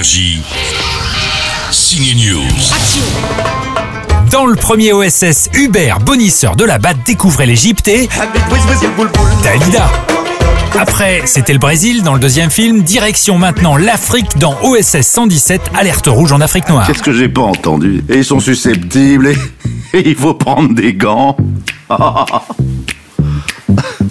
Énergie. Signe News. Dans le premier OSS, Hubert, bonisseur de la batte, découvrait l'Égypte et Dalida. Après, c'était le Brésil dans le deuxième film. Direction maintenant l'Afrique dans OSS 117, alerte rouge en Afrique noire. Qu'est-ce que j'ai pas entendu? Et ils sont susceptibles et, et il faut prendre des gants.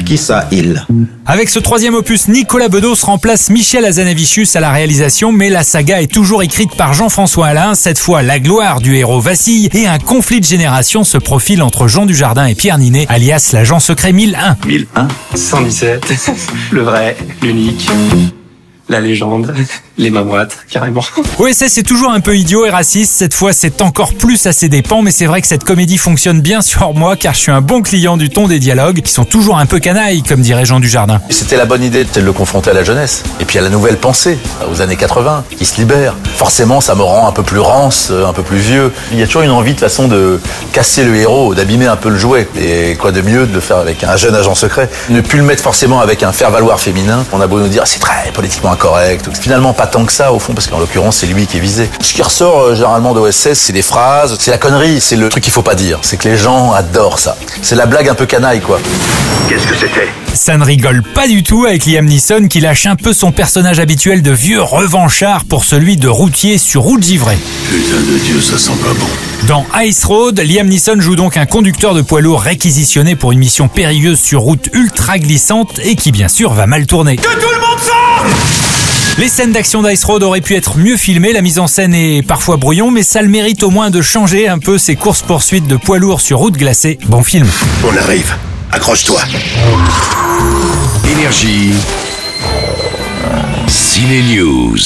Qui ça, il Avec ce troisième opus, Nicolas Bedos remplace Michel Azanavicius à la réalisation, mais la saga est toujours écrite par Jean-François Alain. Cette fois, la gloire du héros vacille et un conflit de génération se profile entre Jean Dujardin et Pierre Ninet, alias l'agent secret 1001. 1001 117, le vrai, l'unique, la légende, les mamouettes, carrément. OSS est toujours un peu idiot et raciste, cette fois c'est encore plus à ses dépens, mais c'est vrai que cette comédie fonctionne bien sur moi car je suis un bon client du ton des dialogues, qui sont toujours un peu canailles, comme dirait Jean Dujardin. C'était la bonne idée de le confronter à la jeunesse. Et puis à la nouvelle pensée, aux années 80, qui se libère. Forcément, ça me rend un peu plus rance, un peu plus vieux. Il y a toujours une envie de façon de casser le héros, d'abîmer un peu le jouet. Et quoi de mieux de le faire avec un jeune agent secret Ne plus le mettre forcément avec un faire-valoir féminin? On a beau nous dire, c'est très politiquement incorrect. Finalement, pas tant que ça, au fond, parce qu'en l'occurrence, c'est lui qui est visé. Ce qui ressort euh, généralement d'OSS, c'est des phrases, c'est la connerie, c'est le truc qu'il faut pas dire. C'est que les gens adorent ça. C'est la blague un peu canaille, quoi. Qu'est-ce que c'était? Ça ne rigole pas du tout avec Liam Neeson qui lâche un peu son personnage habituel de vieux revanchard pour celui de routier sur route givrée. Putain de Dieu, ça sent pas bon. Dans Ice Road, Liam Neeson joue donc un conducteur de poids lourd réquisitionné pour une mission périlleuse sur route ultra glissante et qui bien sûr va mal tourner. Que tout le monde les scènes d'action d'Ice Road auraient pu être mieux filmées, la mise en scène est parfois brouillon, mais ça le mérite au moins de changer un peu ces courses-poursuites de poids lourds sur route glacée. Bon film. On arrive. Accroche-toi. Énergie. Ciné News.